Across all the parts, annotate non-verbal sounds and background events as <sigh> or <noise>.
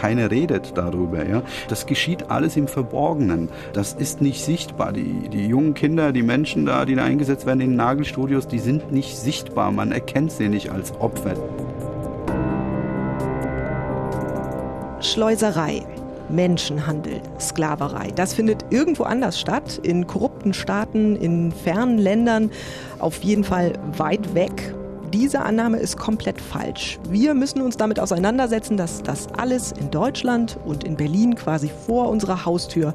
keiner redet darüber. Ja? Das geschieht alles im Verborgenen. Das ist nicht sichtbar. Die, die jungen Kinder, die Menschen da, die da eingesetzt werden in Nagelstudios, die sind nicht sichtbar. Man erkennt sie nicht als Opfer. Schleuserei. Menschenhandel, Sklaverei. Das findet irgendwo anders statt, in korrupten Staaten, in fernen Ländern, auf jeden Fall weit weg diese Annahme ist komplett falsch. Wir müssen uns damit auseinandersetzen, dass das alles in Deutschland und in Berlin quasi vor unserer Haustür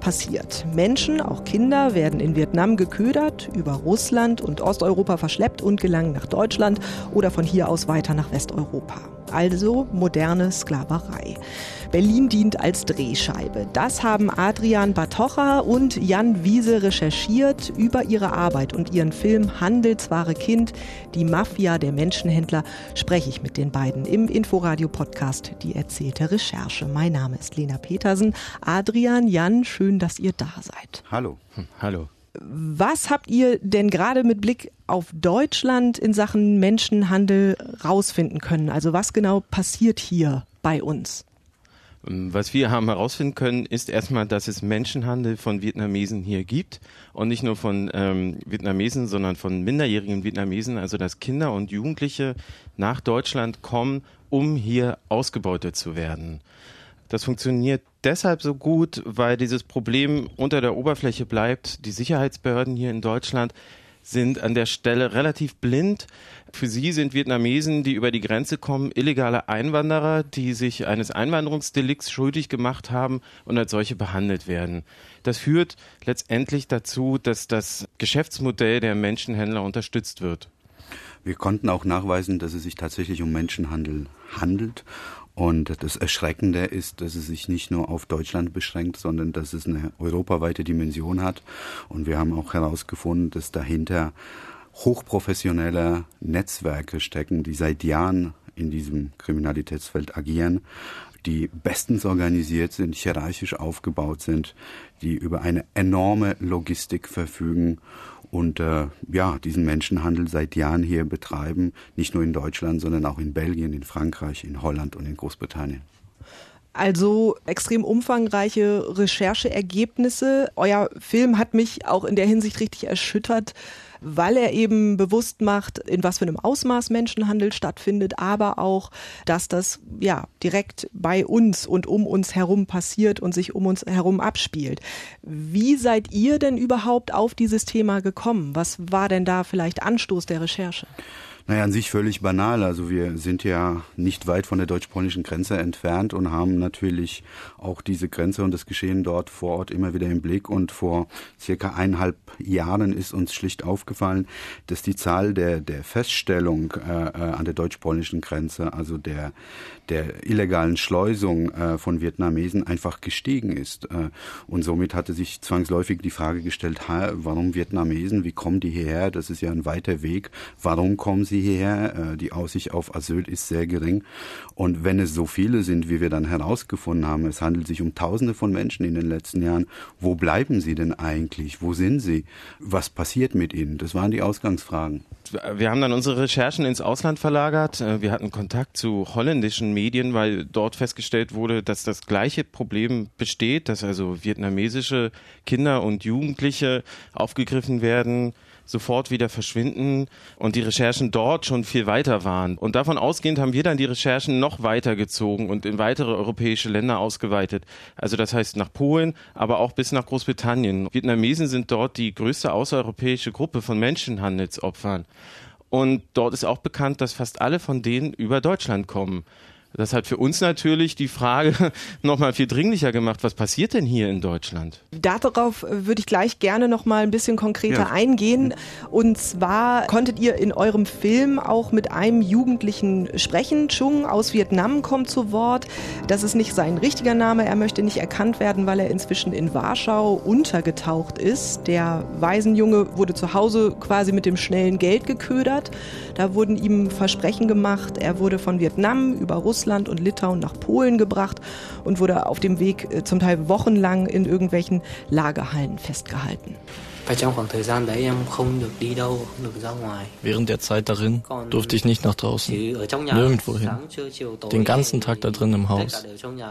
passiert. Menschen, auch Kinder, werden in Vietnam geködert, über Russland und Osteuropa verschleppt und gelangen nach Deutschland oder von hier aus weiter nach Westeuropa. Also moderne Sklaverei. Berlin dient als Drehscheibe. Das haben Adrian Batocha und Jan Wiese recherchiert über ihre Arbeit und ihren Film Handelsware Kind, die Mafia der Menschenhändler, spreche ich mit den beiden im Inforadio-Podcast Die erzählte Recherche. Mein Name ist Lena Petersen. Adrian, Jan, schön, dass ihr da seid. Hallo. Hm, hallo. Was habt ihr denn gerade mit Blick auf Deutschland in Sachen Menschenhandel rausfinden können? Also was genau passiert hier bei uns? Was wir haben herausfinden können, ist erstmal, dass es Menschenhandel von Vietnamesen hier gibt und nicht nur von ähm, Vietnamesen, sondern von minderjährigen Vietnamesen, also dass Kinder und Jugendliche nach Deutschland kommen, um hier ausgebeutet zu werden. Das funktioniert deshalb so gut, weil dieses Problem unter der Oberfläche bleibt. Die Sicherheitsbehörden hier in Deutschland sind an der Stelle relativ blind. Für sie sind Vietnamesen, die über die Grenze kommen, illegale Einwanderer, die sich eines Einwanderungsdelikts schuldig gemacht haben und als solche behandelt werden. Das führt letztendlich dazu, dass das Geschäftsmodell der Menschenhändler unterstützt wird. Wir konnten auch nachweisen, dass es sich tatsächlich um Menschenhandel handelt und das Erschreckende ist, dass es sich nicht nur auf Deutschland beschränkt, sondern dass es eine europaweite Dimension hat. Und wir haben auch herausgefunden, dass dahinter hochprofessionelle Netzwerke stecken, die seit Jahren in diesem Kriminalitätsfeld agieren, die bestens organisiert sind, hierarchisch aufgebaut sind, die über eine enorme Logistik verfügen und äh, ja, diesen Menschenhandel seit Jahren hier betreiben, nicht nur in Deutschland, sondern auch in Belgien, in Frankreich, in Holland und in Großbritannien. Also extrem umfangreiche Rechercheergebnisse. Euer Film hat mich auch in der Hinsicht richtig erschüttert, weil er eben bewusst macht, in was für einem Ausmaß Menschenhandel stattfindet, aber auch, dass das ja direkt bei uns und um uns herum passiert und sich um uns herum abspielt. Wie seid ihr denn überhaupt auf dieses Thema gekommen? Was war denn da vielleicht Anstoß der Recherche? Naja, an sich völlig banal. Also wir sind ja nicht weit von der deutsch-polnischen Grenze entfernt und haben natürlich auch diese Grenze und das Geschehen dort vor Ort immer wieder im Blick. Und vor circa eineinhalb Jahren ist uns schlicht aufgefallen, dass die Zahl der, der Feststellung äh, äh an der deutsch-polnischen Grenze, also der, der illegalen Schleusung äh, von Vietnamesen einfach gestiegen ist. Äh, und somit hatte sich zwangsläufig die Frage gestellt, warum Vietnamesen, wie kommen die hierher? Das ist ja ein weiter Weg. Warum kommen sie hierher? Äh, die Aussicht auf Asyl ist sehr gering. Und wenn es so viele sind, wie wir dann herausgefunden haben, es handelt sich um Tausende von Menschen in den letzten Jahren, wo bleiben sie denn eigentlich? Wo sind sie? Was passiert mit ihnen? Das waren die Ausgangsfragen. Wir haben dann unsere Recherchen ins Ausland verlagert. Wir hatten Kontakt zu holländischen Medien, weil dort festgestellt wurde, dass das gleiche Problem besteht, dass also vietnamesische Kinder und Jugendliche aufgegriffen werden, sofort wieder verschwinden und die Recherchen dort schon viel weiter waren. Und davon ausgehend haben wir dann die Recherchen noch weiter gezogen und in weitere europäische Länder ausgeweitet. Also das heißt nach Polen, aber auch bis nach Großbritannien. Vietnamesen sind dort die größte außereuropäische Gruppe von Menschenhandelsopfern. Und dort ist auch bekannt, dass fast alle von denen über Deutschland kommen. Das hat für uns natürlich die Frage <laughs> nochmal viel dringlicher gemacht. Was passiert denn hier in Deutschland? Darauf würde ich gleich gerne noch mal ein bisschen konkreter ja. eingehen. Und zwar konntet ihr in eurem Film auch mit einem Jugendlichen sprechen. Chung aus Vietnam kommt zu Wort. Das ist nicht sein richtiger Name. Er möchte nicht erkannt werden, weil er inzwischen in Warschau untergetaucht ist. Der Waisenjunge wurde zu Hause quasi mit dem schnellen Geld geködert. Da wurden ihm Versprechen gemacht. Er wurde von Vietnam über Russland Russland und Litauen nach Polen gebracht und wurde auf dem Weg äh, zum Teil wochenlang in irgendwelchen Lagerhallen festgehalten. Während der Zeit darin durfte ich nicht nach draußen, nirgendwo hin. Den ganzen Tag da drin im Haus.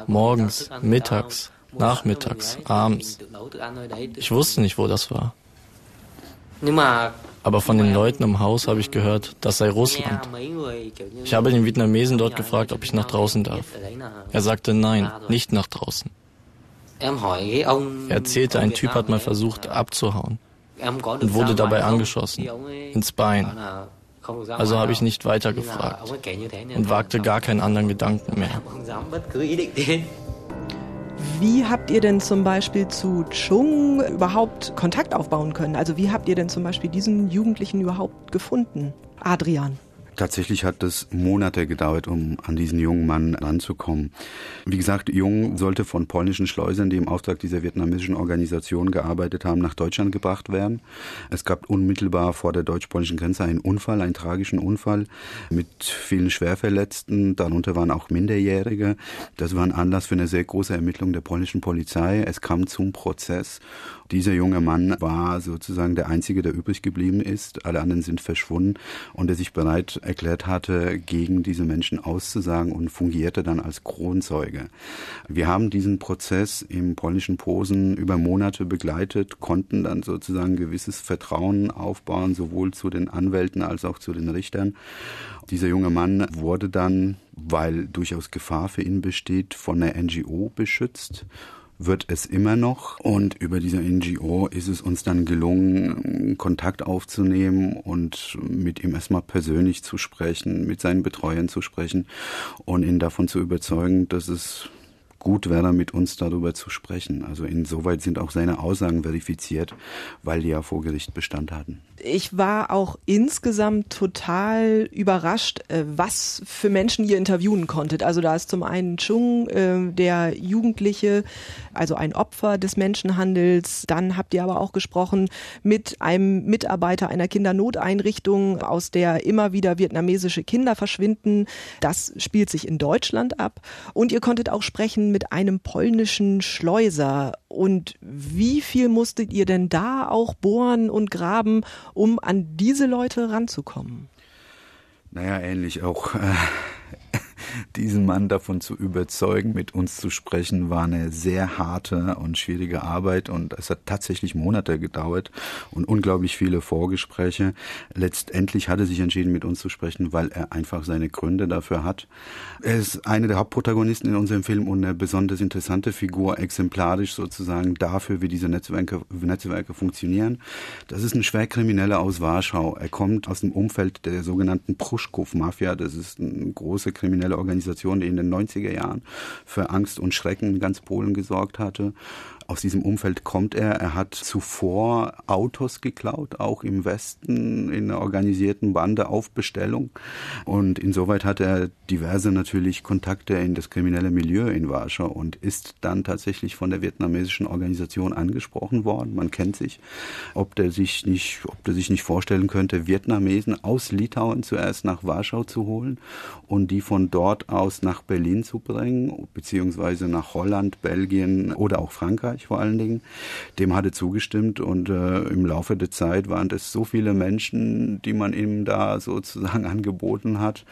Morgens, mittags, nachmittags, abends. Ich wusste nicht, wo das war. Aber von den Leuten im Haus habe ich gehört, das sei Russland. Ich habe den Vietnamesen dort gefragt, ob ich nach draußen darf. Er sagte nein, nicht nach draußen. Er erzählte, ein Typ hat mal versucht abzuhauen und wurde dabei angeschossen, ins Bein. Also habe ich nicht weiter gefragt und wagte gar keinen anderen Gedanken mehr. <laughs> Wie habt ihr denn zum Beispiel zu Chung überhaupt Kontakt aufbauen können? Also wie habt ihr denn zum Beispiel diesen Jugendlichen überhaupt gefunden? Adrian. Tatsächlich hat es Monate gedauert, um an diesen jungen Mann ranzukommen. Wie gesagt, Jung sollte von polnischen Schleusern, die im Auftrag dieser vietnamesischen Organisation gearbeitet haben, nach Deutschland gebracht werden. Es gab unmittelbar vor der deutsch-polnischen Grenze einen Unfall, einen tragischen Unfall mit vielen Schwerverletzten. Darunter waren auch Minderjährige. Das war ein Anlass für eine sehr große Ermittlung der polnischen Polizei. Es kam zum Prozess dieser junge Mann war sozusagen der Einzige, der übrig geblieben ist. Alle anderen sind verschwunden und er sich bereit erklärt hatte, gegen diese Menschen auszusagen und fungierte dann als Kronzeuge. Wir haben diesen Prozess im polnischen Posen über Monate begleitet, konnten dann sozusagen gewisses Vertrauen aufbauen, sowohl zu den Anwälten als auch zu den Richtern. Dieser junge Mann wurde dann, weil durchaus Gefahr für ihn besteht, von der NGO beschützt wird es immer noch. Und über diese NGO ist es uns dann gelungen, Kontakt aufzunehmen und mit ihm erstmal persönlich zu sprechen, mit seinen Betreuern zu sprechen und ihn davon zu überzeugen, dass es gut wäre, mit uns darüber zu sprechen. Also insoweit sind auch seine Aussagen verifiziert, weil die ja vor Gericht Bestand hatten ich war auch insgesamt total überrascht, äh, was für Menschen ihr interviewen konntet. Also da ist zum einen Chung, äh, der Jugendliche, also ein Opfer des Menschenhandels. Dann habt ihr aber auch gesprochen mit einem Mitarbeiter einer Kindernoteinrichtung, aus der immer wieder vietnamesische Kinder verschwinden. Das spielt sich in Deutschland ab. Und ihr konntet auch sprechen mit einem polnischen Schleuser. Und wie viel musstet ihr denn da auch bohren und graben, um an diese Leute ranzukommen? Naja, ähnlich auch. Diesen Mann davon zu überzeugen, mit uns zu sprechen, war eine sehr harte und schwierige Arbeit und es hat tatsächlich Monate gedauert und unglaublich viele Vorgespräche. Letztendlich hat er sich entschieden, mit uns zu sprechen, weil er einfach seine Gründe dafür hat. Er ist eine der Hauptprotagonisten in unserem Film und eine besonders interessante Figur, exemplarisch sozusagen dafür, wie diese Netzwerke, Netzwerke funktionieren. Das ist ein Schwerkrimineller aus Warschau. Er kommt aus dem Umfeld der sogenannten Pruschkow-Mafia. Das ist eine große kriminelle Organisation, die in den 90er Jahren für Angst und Schrecken in ganz Polen gesorgt hatte. Aus diesem Umfeld kommt er. Er hat zuvor Autos geklaut, auch im Westen in einer organisierten Bande auf Bestellung. Und insoweit hat er diverse natürlich Kontakte in das kriminelle Milieu in Warschau und ist dann tatsächlich von der vietnamesischen Organisation angesprochen worden. Man kennt sich, ob der sich nicht, ob der sich nicht vorstellen könnte, Vietnamesen aus Litauen zuerst nach Warschau zu holen und die von dort aus nach Berlin zu bringen, beziehungsweise nach Holland, Belgien oder auch Frankreich. Österreich vor allen Dingen, dem hatte zugestimmt und äh, im Laufe der Zeit waren es so viele Menschen, die man ihm da sozusagen <laughs> angeboten hat,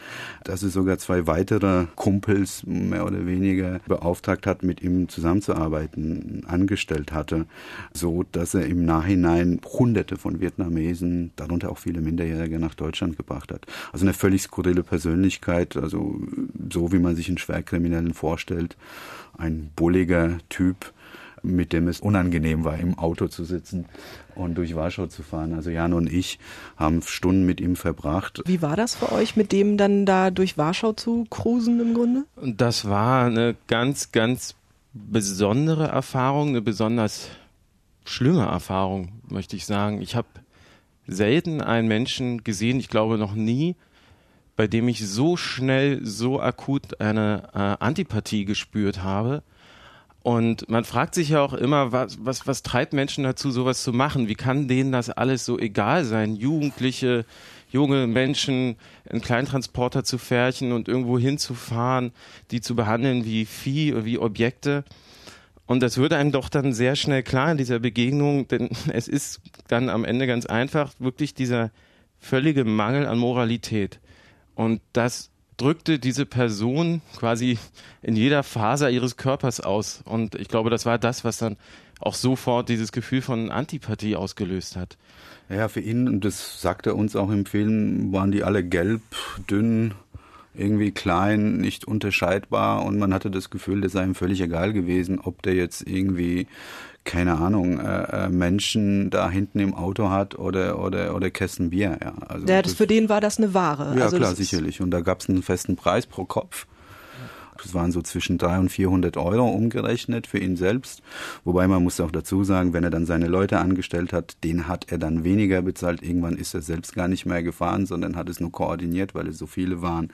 dass es sogar zwei weitere Kumpels mehr oder weniger beauftragt hat, mit ihm zusammenzuarbeiten, angestellt hatte, so dass er im Nachhinein Hunderte von Vietnamesen, darunter auch viele Minderjährige, nach Deutschland gebracht hat. Also eine völlig skurrile Persönlichkeit, also so wie man sich einen Schwerkriminellen vorstellt, ein bulliger Typ, mit dem es unangenehm war, im Auto zu sitzen und durch Warschau zu fahren. Also Jan und ich haben Stunden mit ihm verbracht. Wie war das für euch, mit dem dann da durch Warschau zu cruisen im Grunde? Das war eine ganz, ganz besondere Erfahrung, eine besonders schlimme Erfahrung, möchte ich sagen. Ich habe selten einen Menschen gesehen, ich glaube noch nie, bei dem ich so schnell, so akut eine äh, Antipathie gespürt habe und man fragt sich ja auch immer, was, was, was treibt Menschen dazu, sowas zu machen? Wie kann denen das alles so egal sein? Jugendliche, junge Menschen in Kleintransporter zu färchen und irgendwo hinzufahren, die zu behandeln wie Vieh, wie Objekte. Und das würde einem doch dann sehr schnell klar in dieser Begegnung, denn <laughs> es ist dann am Ende ganz einfach wirklich dieser völlige Mangel an Moralität. Und das drückte diese Person quasi in jeder Faser ihres Körpers aus. Und ich glaube, das war das, was dann auch sofort dieses Gefühl von Antipathie ausgelöst hat. Ja, für ihn, und das sagt er uns auch im Film, waren die alle gelb, dünn, irgendwie klein, nicht unterscheidbar und man hatte das Gefühl, das sei ihm völlig egal gewesen, ob der jetzt irgendwie keine Ahnung, äh, äh, Menschen da hinten im Auto hat oder oder oder Kästen Bier. Ja, also ja das, das, für den war das eine Ware. Ja, also klar, sicherlich. Und da gab es einen festen Preis pro Kopf. Das waren so zwischen 300 und 400 Euro umgerechnet für ihn selbst. Wobei man muss auch dazu sagen, wenn er dann seine Leute angestellt hat, den hat er dann weniger bezahlt. Irgendwann ist er selbst gar nicht mehr gefahren, sondern hat es nur koordiniert, weil es so viele waren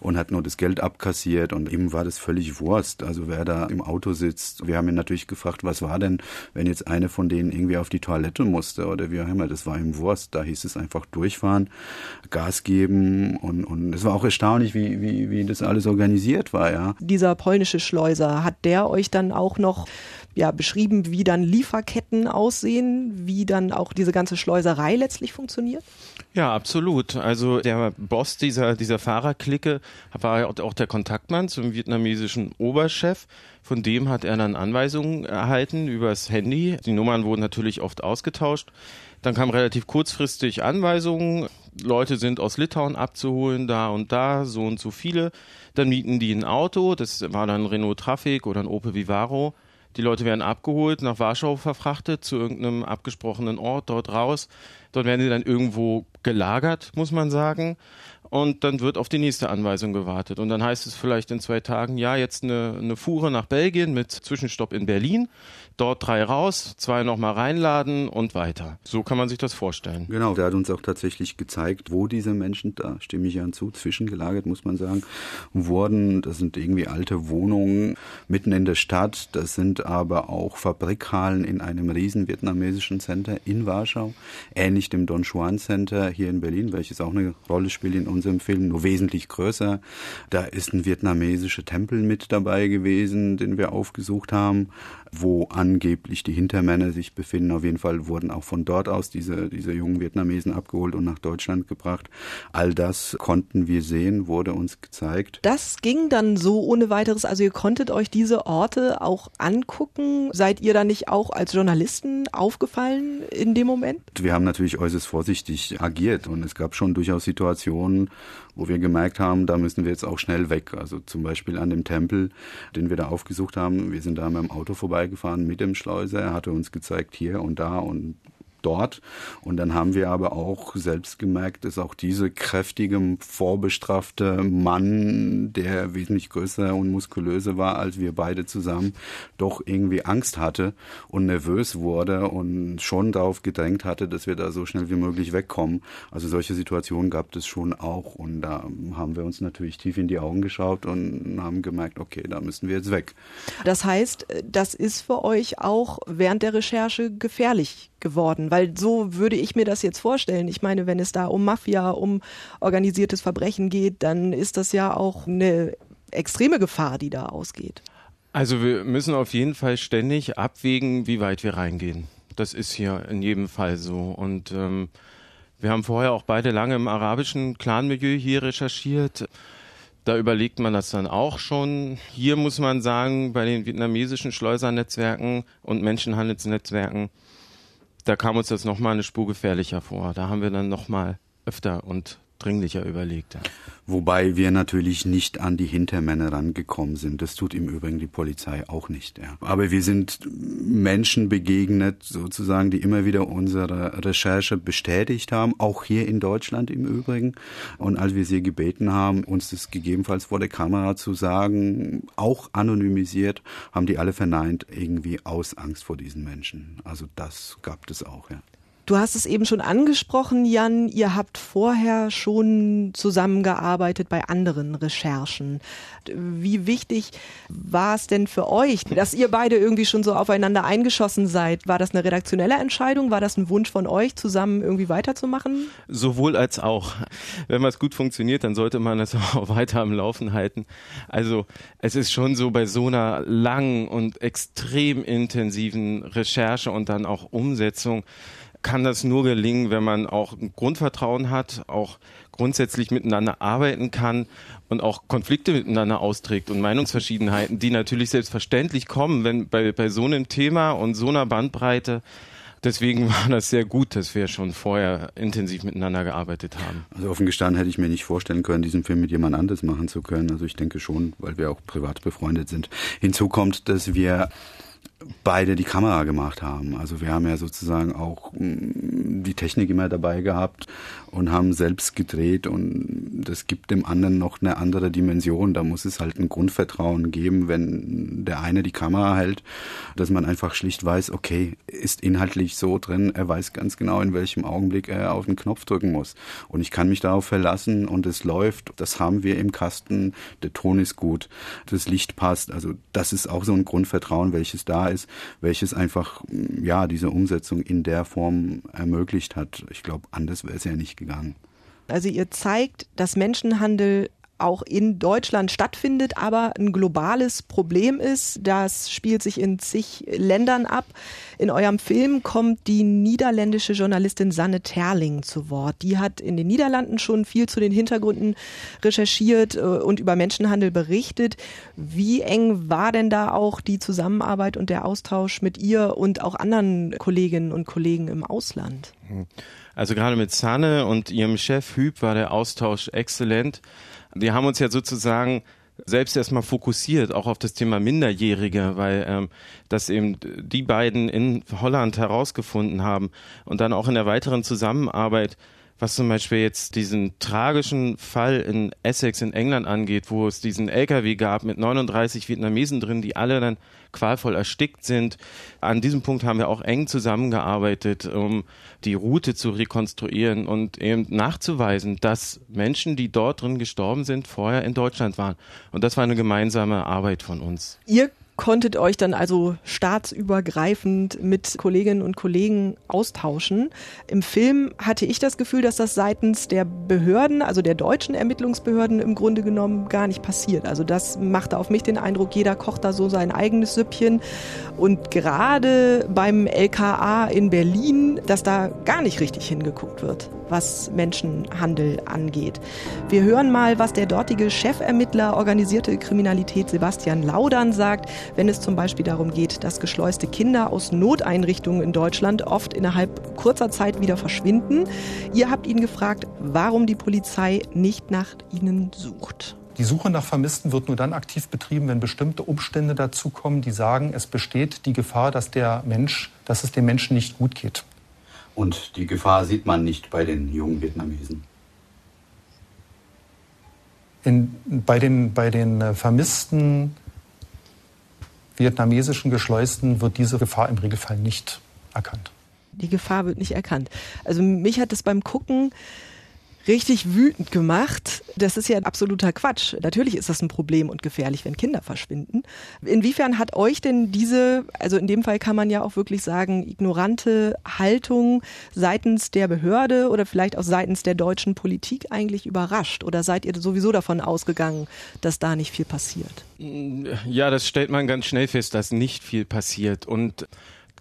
und hat nur das Geld abkassiert und ihm war das völlig Wurst. Also wer da im Auto sitzt. Wir haben ihn natürlich gefragt, was war denn, wenn jetzt eine von denen irgendwie auf die Toilette musste oder wie auch immer. Das war ihm Wurst. Da hieß es einfach durchfahren, Gas geben und, und es war auch erstaunlich, wie, wie, wie das alles organisiert war, ja. Dieser polnische Schleuser, hat der euch dann auch noch ja, beschrieben, wie dann Lieferketten aussehen, wie dann auch diese ganze Schleuserei letztlich funktioniert? Ja, absolut. Also der Boss dieser, dieser Fahrerklicke war auch der Kontaktmann zum vietnamesischen Oberchef. Von dem hat er dann Anweisungen erhalten übers Handy. Die Nummern wurden natürlich oft ausgetauscht. Dann kam relativ kurzfristig Anweisungen. Leute sind aus Litauen abzuholen, da und da, so und so viele. Dann mieten die ein Auto, das war dann Renault Traffic oder ein Opel Vivaro. Die Leute werden abgeholt, nach Warschau verfrachtet, zu irgendeinem abgesprochenen Ort, dort raus. Dort werden sie dann irgendwo gelagert, muss man sagen. Und dann wird auf die nächste Anweisung gewartet. Und dann heißt es vielleicht in zwei Tagen, ja, jetzt eine, eine Fuhre nach Belgien mit Zwischenstopp in Berlin dort drei raus, zwei nochmal reinladen und weiter. So kann man sich das vorstellen. Genau, der hat uns auch tatsächlich gezeigt, wo diese Menschen, da stimme ich an zu, zwischengelagert, muss man sagen, wurden. Das sind irgendwie alte Wohnungen mitten in der Stadt. Das sind aber auch Fabrikhallen in einem riesen vietnamesischen Center in Warschau, ähnlich dem Don Juan Center hier in Berlin, welches auch eine Rolle spielt in unserem Film, nur wesentlich größer. Da ist ein vietnamesischer Tempel mit dabei gewesen, den wir aufgesucht haben wo angeblich die Hintermänner sich befinden. Auf jeden Fall wurden auch von dort aus diese, diese jungen Vietnamesen abgeholt und nach Deutschland gebracht. All das konnten wir sehen, wurde uns gezeigt. Das ging dann so ohne weiteres. Also ihr konntet euch diese Orte auch angucken. Seid ihr da nicht auch als Journalisten aufgefallen in dem Moment? Wir haben natürlich äußerst vorsichtig agiert und es gab schon durchaus Situationen, wo wir gemerkt haben, da müssen wir jetzt auch schnell weg. Also zum Beispiel an dem Tempel, den wir da aufgesucht haben. Wir sind da mit dem Auto vorbeigefahren mit dem Schleuser. Er hatte uns gezeigt, hier und da und dort. Und dann haben wir aber auch selbst gemerkt, dass auch diese kräftige, vorbestrafte Mann, der wesentlich größer und muskulöser war als wir beide zusammen, doch irgendwie Angst hatte und nervös wurde und schon darauf gedrängt hatte, dass wir da so schnell wie möglich wegkommen. Also solche Situationen gab es schon auch. Und da haben wir uns natürlich tief in die Augen geschaut und haben gemerkt, okay, da müssen wir jetzt weg. Das heißt, das ist für euch auch während der Recherche gefährlich geworden, weil so würde ich mir das jetzt vorstellen. Ich meine, wenn es da um Mafia, um organisiertes Verbrechen geht, dann ist das ja auch eine extreme Gefahr, die da ausgeht. Also wir müssen auf jeden Fall ständig abwägen, wie weit wir reingehen. Das ist hier in jedem Fall so. Und ähm, wir haben vorher auch beide lange im arabischen Clanmilieu hier recherchiert. Da überlegt man das dann auch schon. Hier muss man sagen, bei den vietnamesischen Schleusernetzwerken und Menschenhandelsnetzwerken, da kam uns das nochmal eine Spur gefährlicher vor. Da haben wir dann nochmal öfter und dringlicher überlegt. Ja. Wobei wir natürlich nicht an die Hintermänner rangekommen sind. Das tut im Übrigen die Polizei auch nicht. Ja. Aber wir sind Menschen begegnet, sozusagen, die immer wieder unsere Recherche bestätigt haben, auch hier in Deutschland im Übrigen. Und als wir sie gebeten haben, uns das gegebenenfalls vor der Kamera zu sagen, auch anonymisiert, haben die alle verneint, irgendwie aus Angst vor diesen Menschen. Also das gab es auch, ja. Du hast es eben schon angesprochen, Jan, ihr habt vorher schon zusammengearbeitet bei anderen Recherchen. Wie wichtig war es denn für euch, dass ihr beide irgendwie schon so aufeinander eingeschossen seid? War das eine redaktionelle Entscheidung? War das ein Wunsch von euch, zusammen irgendwie weiterzumachen? Sowohl als auch. Wenn was gut funktioniert, dann sollte man es <laughs> auch weiter am Laufen halten. Also es ist schon so bei so einer langen und extrem intensiven Recherche und dann auch Umsetzung, kann das nur gelingen, wenn man auch ein Grundvertrauen hat, auch grundsätzlich miteinander arbeiten kann und auch Konflikte miteinander austrägt und Meinungsverschiedenheiten, die natürlich selbstverständlich kommen, wenn bei, bei so einem Thema und so einer Bandbreite. Deswegen <laughs> war das sehr gut, dass wir schon vorher intensiv miteinander gearbeitet haben. Also offen gestanden hätte ich mir nicht vorstellen können, diesen Film mit jemand anderes machen zu können. Also ich denke schon, weil wir auch privat befreundet sind. Hinzu kommt, dass wir beide die Kamera gemacht haben. Also wir haben ja sozusagen auch mm, die Technik immer dabei gehabt und haben selbst gedreht und das gibt dem anderen noch eine andere Dimension. Da muss es halt ein Grundvertrauen geben, wenn der eine die Kamera hält, dass man einfach schlicht weiß, okay, ist inhaltlich so drin, er weiß ganz genau, in welchem Augenblick er auf den Knopf drücken muss. Und ich kann mich darauf verlassen und es läuft. Das haben wir im Kasten. Der Ton ist gut, das Licht passt. Also das ist auch so ein Grundvertrauen, welches da ist, welches einfach ja diese Umsetzung in der Form ermöglicht hat. Ich glaube, anders wäre es ja nicht gegangen. Also ihr zeigt, dass Menschenhandel auch in Deutschland stattfindet, aber ein globales Problem ist. Das spielt sich in zig Ländern ab. In eurem Film kommt die niederländische Journalistin Sanne Terling zu Wort. Die hat in den Niederlanden schon viel zu den Hintergründen recherchiert äh, und über Menschenhandel berichtet. Wie eng war denn da auch die Zusammenarbeit und der Austausch mit ihr und auch anderen Kolleginnen und Kollegen im Ausland? Also gerade mit Sanne und ihrem Chef Hüb war der Austausch exzellent wir haben uns ja sozusagen selbst erstmal fokussiert, auch auf das Thema Minderjährige, weil ähm, das eben die beiden in Holland herausgefunden haben und dann auch in der weiteren Zusammenarbeit was zum Beispiel jetzt diesen tragischen Fall in Essex in England angeht, wo es diesen LKW gab mit 39 Vietnamesen drin, die alle dann qualvoll erstickt sind. An diesem Punkt haben wir auch eng zusammengearbeitet, um die Route zu rekonstruieren und eben nachzuweisen, dass Menschen, die dort drin gestorben sind, vorher in Deutschland waren. Und das war eine gemeinsame Arbeit von uns. Ihr konntet euch dann also staatsübergreifend mit Kolleginnen und Kollegen austauschen. Im Film hatte ich das Gefühl, dass das seitens der Behörden, also der deutschen Ermittlungsbehörden im Grunde genommen gar nicht passiert. Also das machte auf mich den Eindruck, jeder kocht da so sein eigenes Süppchen. Und gerade beim LKA in Berlin, dass da gar nicht richtig hingeguckt wird, was Menschenhandel angeht. Wir hören mal, was der dortige Chefermittler organisierte Kriminalität Sebastian Laudern sagt, wenn es zum Beispiel darum geht, dass geschleuste Kinder aus Noteinrichtungen in Deutschland oft innerhalb kurzer Zeit wieder verschwinden. Ihr habt ihn gefragt, warum die Polizei nicht nach ihnen sucht. Die Suche nach Vermissten wird nur dann aktiv betrieben, wenn bestimmte Umstände dazukommen, die sagen, es besteht die Gefahr, dass der Mensch, dass es dem Menschen nicht gut geht. Und die Gefahr sieht man nicht bei den jungen Vietnamesen. In, bei, den, bei den äh, Vermissten vietnamesischen Geschleusten wird diese Gefahr im Regelfall nicht erkannt. Die Gefahr wird nicht erkannt. Also mich hat es beim Gucken richtig wütend gemacht. Das ist ja absoluter Quatsch. Natürlich ist das ein Problem und gefährlich, wenn Kinder verschwinden. Inwiefern hat euch denn diese, also in dem Fall kann man ja auch wirklich sagen, ignorante Haltung seitens der Behörde oder vielleicht auch seitens der deutschen Politik eigentlich überrascht? Oder seid ihr sowieso davon ausgegangen, dass da nicht viel passiert? Ja, das stellt man ganz schnell fest, dass nicht viel passiert. Und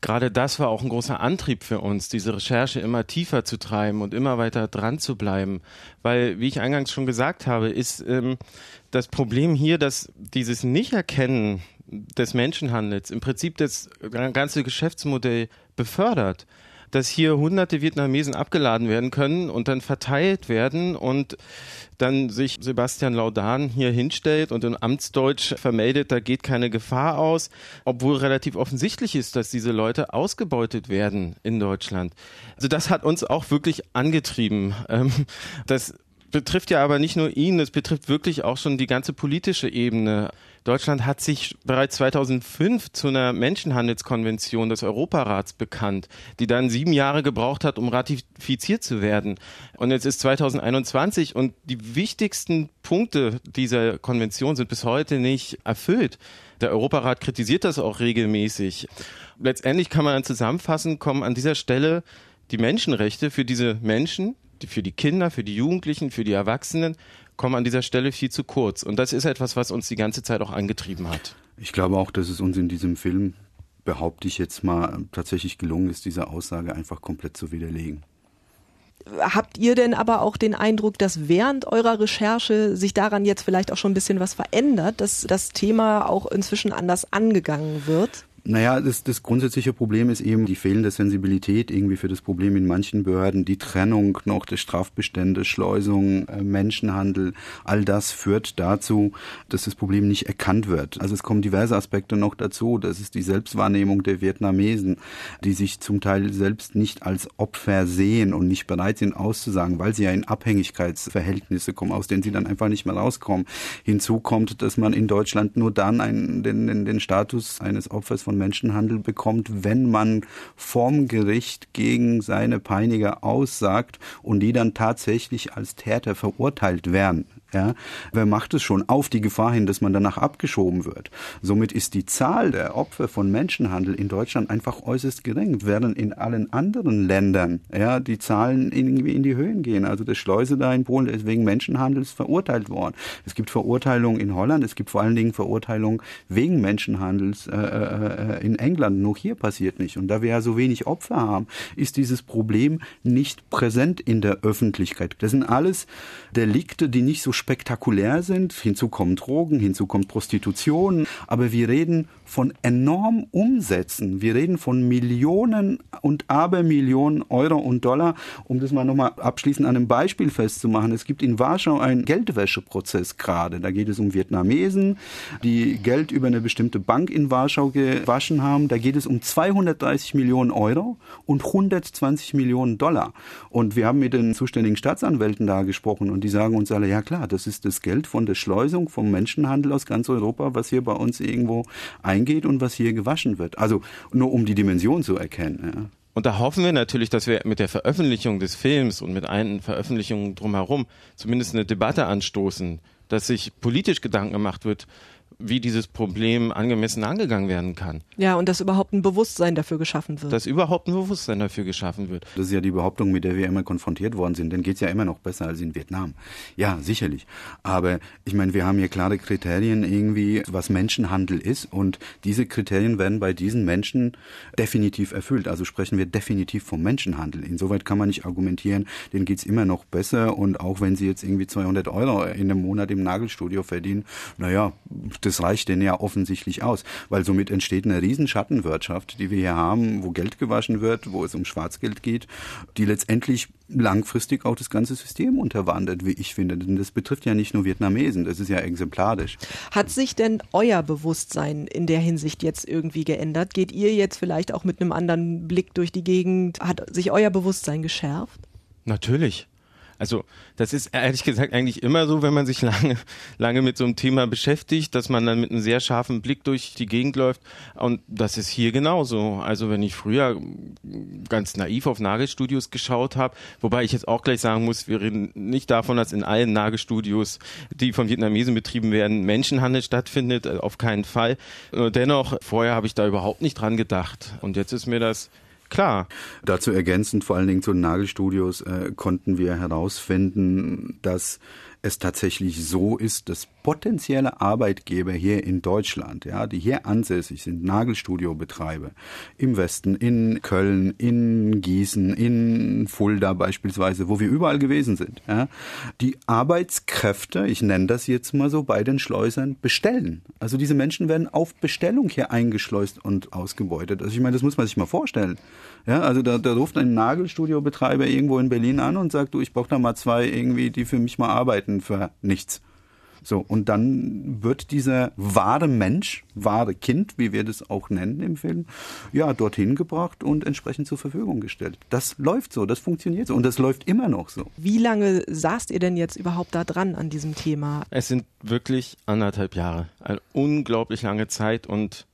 gerade das war auch ein großer Antrieb für uns, diese Recherche immer tiefer zu treiben und immer weiter dran zu bleiben. Weil, wie ich eingangs schon gesagt habe, ist ähm, das Problem hier, dass dieses Nicht-Erkennen des Menschenhandels im Prinzip das ganze Geschäftsmodell befördert dass hier hunderte Vietnamesen abgeladen werden können und dann verteilt werden und dann sich Sebastian Laudan hier hinstellt und in Amtsdeutsch vermeldet, da geht keine Gefahr aus, obwohl relativ offensichtlich ist, dass diese Leute ausgebeutet werden in Deutschland. Also das hat uns auch wirklich angetrieben. Ähm, das betrifft ja aber nicht nur ihn, es betrifft wirklich auch schon die ganze politische Ebene. Deutschland hat sich bereits 2005 zu einer Menschenhandelskonvention des Europarats bekannt, die dann sieben Jahre gebraucht hat, um ratifiziert zu werden. Und jetzt ist 2021 und die wichtigsten Punkte dieser Konvention sind bis heute nicht erfüllt. Der Europarat kritisiert das auch regelmäßig. Letztendlich kann man zusammenfassen, kommen an dieser Stelle die Menschenrechte für diese Menschen, für die Kinder, für die Jugendlichen, für die Erwachsenen kommen an dieser Stelle viel zu kurz. Und das ist etwas, was uns die ganze Zeit auch angetrieben hat. Ich glaube auch, dass es uns in diesem Film, behaupte ich jetzt mal, tatsächlich gelungen ist, diese Aussage einfach komplett zu widerlegen. Habt ihr denn aber auch den Eindruck, dass während eurer Recherche sich daran jetzt vielleicht auch schon ein bisschen was verändert, dass das Thema auch inzwischen anders angegangen wird? Naja, das, das grundsätzliche Problem ist eben die fehlende Sensibilität irgendwie für das Problem in manchen Behörden, die Trennung noch der Strafbestände, Schleusung, äh, Menschenhandel, all das führt dazu, dass das Problem nicht erkannt wird. Also es kommen diverse Aspekte noch dazu. Das ist die Selbstwahrnehmung der Vietnamesen, die sich zum Teil selbst nicht als Opfer sehen und nicht bereit sind auszusagen, weil sie ja in Abhängigkeitsverhältnisse kommen, aus denen sie dann einfach nicht mehr rauskommen. Hinzu kommt, dass man in Deutschland nur dann einen, den, den, den Status eines Opfers von von Menschenhandel bekommt, wenn man vorm Gericht gegen seine Peiniger aussagt und die dann tatsächlich als Täter verurteilt werden. Ja, wer macht es schon auf die Gefahr hin, dass man danach abgeschoben wird? Somit ist die Zahl der Opfer von Menschenhandel in Deutschland einfach äußerst gering, während in allen anderen Ländern ja, die Zahlen irgendwie in die Höhen gehen. Also der Schleuse da in Polen ist wegen Menschenhandels verurteilt worden. Es gibt Verurteilungen in Holland, es gibt vor allen Dingen Verurteilungen wegen Menschenhandels äh, äh, in England. Nur hier passiert nicht. Und da wir ja so wenig Opfer haben, ist dieses Problem nicht präsent in der Öffentlichkeit. Das sind alles Delikte, die nicht so spektakulär sind. Hinzu kommen Drogen, hinzu kommt Prostitution. Aber wir reden von enorm Umsätzen. Wir reden von Millionen und Abermillionen Euro und Dollar. Um das mal nochmal abschließend an einem Beispiel festzumachen. Es gibt in Warschau einen Geldwäscheprozess gerade. Da geht es um Vietnamesen, die Geld über eine bestimmte Bank in Warschau gewaschen haben. Da geht es um 230 Millionen Euro und 120 Millionen Dollar. Und wir haben mit den zuständigen Staatsanwälten da gesprochen und die sagen uns alle, ja klar, das ist das Geld von der Schleusung, vom Menschenhandel aus ganz Europa, was hier bei uns irgendwo eingeht und was hier gewaschen wird. Also nur um die Dimension zu erkennen. Ja. Und da hoffen wir natürlich, dass wir mit der Veröffentlichung des Films und mit allen Veröffentlichungen drumherum zumindest eine Debatte anstoßen, dass sich politisch Gedanken gemacht wird, wie dieses Problem angemessen angegangen werden kann. Ja, und dass überhaupt ein Bewusstsein dafür geschaffen wird. Dass überhaupt ein Bewusstsein dafür geschaffen wird. Das ist ja die Behauptung, mit der wir immer konfrontiert worden sind. Dann geht es ja immer noch besser als in Vietnam. Ja, sicherlich. Aber ich meine, wir haben hier klare Kriterien irgendwie, was Menschenhandel ist. Und diese Kriterien werden bei diesen Menschen definitiv erfüllt. Also sprechen wir definitiv vom Menschenhandel. Insoweit kann man nicht argumentieren, denen geht es immer noch besser. Und auch wenn sie jetzt irgendwie 200 Euro in einem Monat im Nagelstudio verdienen, naja, das reicht denen ja offensichtlich aus, weil somit entsteht eine riesen Schattenwirtschaft, die wir hier haben, wo Geld gewaschen wird, wo es um Schwarzgeld geht, die letztendlich langfristig auch das ganze System unterwandert, wie ich finde. Denn das betrifft ja nicht nur Vietnamesen, das ist ja exemplarisch. Hat sich denn euer Bewusstsein in der Hinsicht jetzt irgendwie geändert? Geht ihr jetzt vielleicht auch mit einem anderen Blick durch die Gegend? Hat sich euer Bewusstsein geschärft? Natürlich. Also das ist ehrlich gesagt eigentlich immer so, wenn man sich lange, lange mit so einem Thema beschäftigt, dass man dann mit einem sehr scharfen Blick durch die Gegend läuft. Und das ist hier genauso. Also wenn ich früher ganz naiv auf Nagelstudios geschaut habe, wobei ich jetzt auch gleich sagen muss, wir reden nicht davon, dass in allen Nagelstudios, die von Vietnamesen betrieben werden, Menschenhandel stattfindet, äh, auf keinen Fall. Dennoch, vorher habe ich da überhaupt nicht dran gedacht. Und jetzt ist mir das Klar. Dazu ergänzend, vor allen Dingen zu den Nagelstudios, äh, konnten wir herausfinden, dass es tatsächlich so ist, dass potenzielle Arbeitgeber hier in Deutschland, ja, die hier ansässig sind, Nagelstudiobetreiber im Westen, in Köln, in Gießen, in Fulda beispielsweise, wo wir überall gewesen sind, ja, die Arbeitskräfte, ich nenne das jetzt mal so, bei den Schleusern bestellen. Also diese Menschen werden auf Bestellung hier eingeschleust und ausgebeutet. Also ich meine, das muss man sich mal vorstellen. Ja, also da, da ruft ein Nagelstudiobetreiber irgendwo in Berlin an und sagt, du, ich brauche da mal zwei irgendwie, die für mich mal arbeiten für nichts. So, und dann wird dieser wahre Mensch, wahre Kind, wie wir das auch nennen im Film, ja, dorthin gebracht und entsprechend zur Verfügung gestellt. Das läuft so, das funktioniert so und das läuft immer noch so. Wie lange saßt ihr denn jetzt überhaupt da dran an diesem Thema? Es sind wirklich anderthalb Jahre. Eine unglaublich lange Zeit und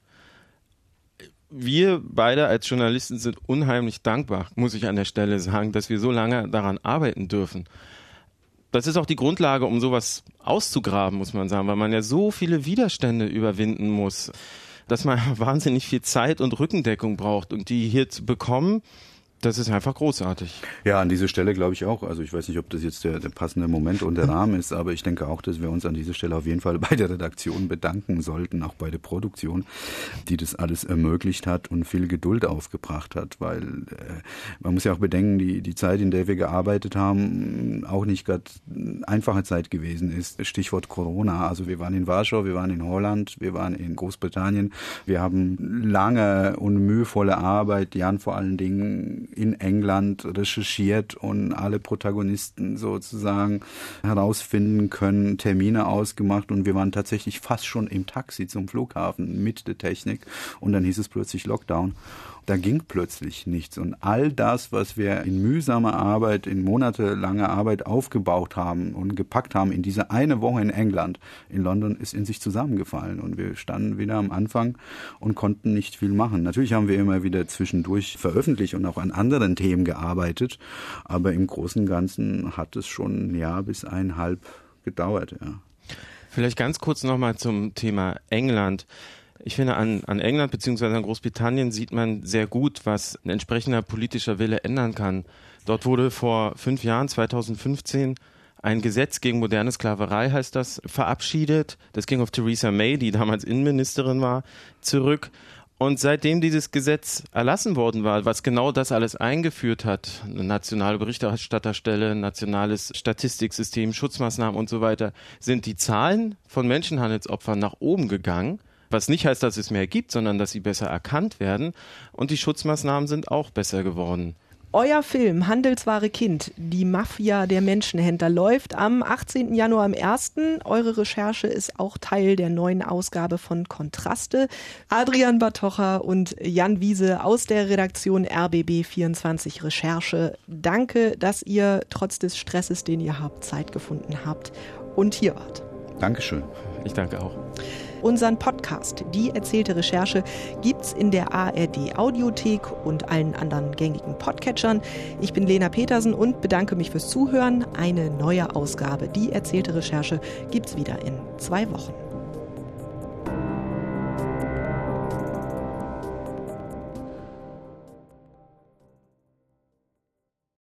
wir beide als Journalisten sind unheimlich dankbar, muss ich an der Stelle sagen, dass wir so lange daran arbeiten dürfen. Das ist auch die Grundlage, um sowas auszugraben, muss man sagen, weil man ja so viele Widerstände überwinden muss, dass man <laughs> wahnsinnig viel Zeit und Rückendeckung braucht. Und die hier zu bekommen, das ist einfach großartig. Ja, an dieser Stelle glaube ich auch. Also ich weiß nicht, ob das jetzt der, der, passende Moment und der <laughs> Rahmen ist, aber ich denke auch, dass wir uns an dieser Stelle auf jeden Fall bei der Redaktion bedanken sollten, auch bei der Produktion, die das alles ermöglicht hat und viel Geduld aufgebracht hat, weil äh, man muss ja auch bedenken, die, die Zeit, in der wir gearbeitet haben, auch nicht gerade einfache Zeit gewesen ist. Stichwort Corona. Also wir waren in Warschau, wir waren in Holland, wir waren in Großbritannien. Wir haben lange und mühevolle Arbeit, Jan vor allen Dingen in England recherchiert und alle Protagonisten sozusagen herausfinden können, Termine ausgemacht und wir waren tatsächlich fast schon im Taxi zum Flughafen mit der Technik und dann hieß es plötzlich Lockdown da ging plötzlich nichts. Und all das, was wir in mühsamer Arbeit, in monatelanger Arbeit aufgebaut haben und gepackt haben in diese eine Woche in England, in London, ist in sich zusammengefallen. Und wir standen wieder am Anfang und konnten nicht viel machen. Natürlich haben wir immer wieder zwischendurch veröffentlicht und auch an anderen Themen gearbeitet. Aber im Großen und Ganzen hat es schon ein Jahr bis eineinhalb gedauert, ja. Vielleicht ganz kurz nochmal zum Thema England. Ich finde, an, an England bzw. an Großbritannien sieht man sehr gut, was ein entsprechender politischer Wille ändern kann. Dort wurde vor fünf Jahren, 2015, ein Gesetz gegen moderne Sklaverei, heißt das, verabschiedet. Das ging auf Theresa May, die damals Innenministerin war, zurück. Und seitdem dieses Gesetz erlassen worden war, was genau das alles eingeführt hat, eine nationale Berichterstatterstelle, nationales Statistiksystem, Schutzmaßnahmen und so weiter, sind die Zahlen von Menschenhandelsopfern nach oben gegangen. Was nicht heißt, dass es mehr gibt, sondern dass sie besser erkannt werden. Und die Schutzmaßnahmen sind auch besser geworden. Euer Film Handelsware Kind, die Mafia der Menschenhändler läuft am 18. Januar am 1. Eure Recherche ist auch Teil der neuen Ausgabe von Kontraste. Adrian Batocher und Jan Wiese aus der Redaktion RBB 24 Recherche. Danke, dass ihr trotz des Stresses, den ihr habt, Zeit gefunden habt und hier wart. Dankeschön. Ich danke auch. Unseren Podcast, die erzählte Recherche, gibt's in der ARD Audiothek und allen anderen gängigen Podcatchern. Ich bin Lena Petersen und bedanke mich fürs Zuhören. Eine neue Ausgabe, die erzählte Recherche, gibt's wieder in zwei Wochen.